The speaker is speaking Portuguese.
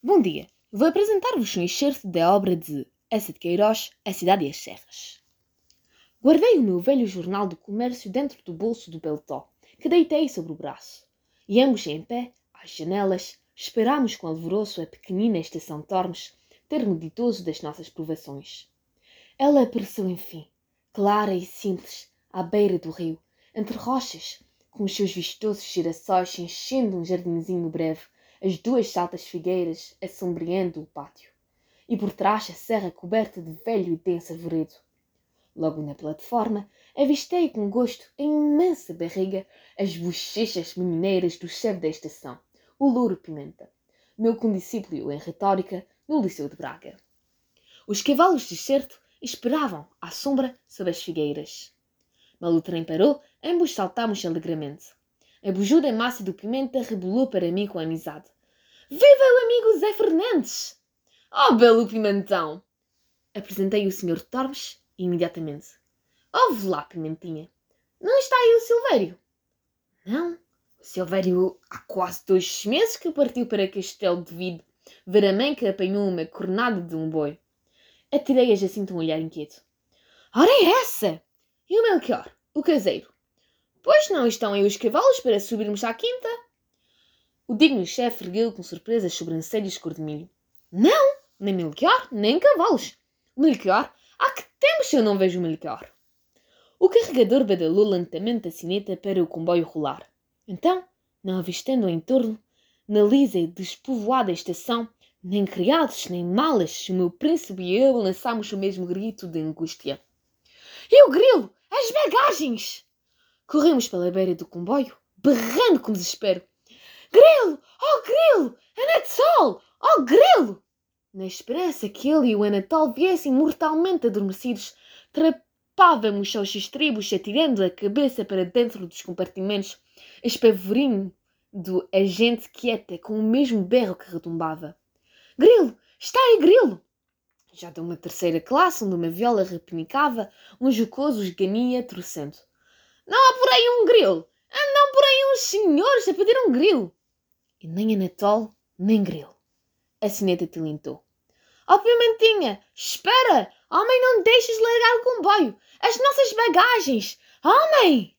Bom dia, vou apresentar-vos um excerto da obra de Essa de Queiroz, A Cidade e as Serras. Guardei o meu velho jornal do comércio dentro do bolso do pelotó, que deitei sobre o braço, e ambos em pé, às janelas, esperámos com alvoroço a pequenina estação Tormes, termo ditoso das nossas provações. Ela apareceu enfim, clara e simples, à beira do rio, entre rochas, com os seus vistosos girassóis enchendo um jardinzinho breve, as duas saltas figueiras assombreando o pátio, e por trás a serra coberta de velho e denso arvoredo. Logo na plataforma, avistei com gosto a imensa barriga, as bochechas menineiras do chefe da estação, o Louro Pimenta, meu condiscípulo em retórica no Liceu de Braga. Os cavalos de certo esperavam à sombra sob as figueiras. Mal o trem parou, ambos saltámos alegremente. A bujuda massa do Pimenta rebolou para mim com amizade. Viva o amigo Zé Fernandes! Oh, belo Pimentão! Apresentei o Sr. Tormes imediatamente. Ouve lá, Pimentinha. Não está aí o Silvério? Não. O Silvério há quase dois meses que partiu para Castelo de Vide ver a mãe que apanhou uma cornada de um boi. Atirei a Jacinto um olhar inquieto. Ora é essa! E o Melchior, o caseiro? Pois não estão aí os cavalos para subirmos à quinta? O digno chefe ergueu com surpresa as sobrancelhas cor de milho. Não, nem Melchior, nem cavalos. Melchior? Há que tempos eu não vejo Melchior. O carregador badalou lentamente a sineta para o comboio rolar. Então, não avistando em torno, na lisa e despovoada estação, nem criados, nem malas, o meu príncipe e eu lançámos o mesmo grito de angústia. E o grilo! As bagagens! Corremos pela beira do comboio, berrando com desespero. Grilo! Oh, Grilo! Anatol! Oh, Grilo! Na esperança que ele e o Anatol viessem mortalmente adormecidos, trepávamos aos estribos, atirando a cabeça para dentro dos compartimentos, espavorindo a gente quieta com o mesmo berro que retumbava. Grilo! Está aí, Grilo! Já de uma terceira classe, onde uma viola repinicava, um jocoso esgania trouxendo. Não há por aí um grilo! Andam por aí uns senhores a pedir um grilo! E nem Anatol, nem grilo. A sineta tilintou. Oh, Pimentinha, espera! Homem, não deixes largar o comboio! As nossas bagagens! Homem!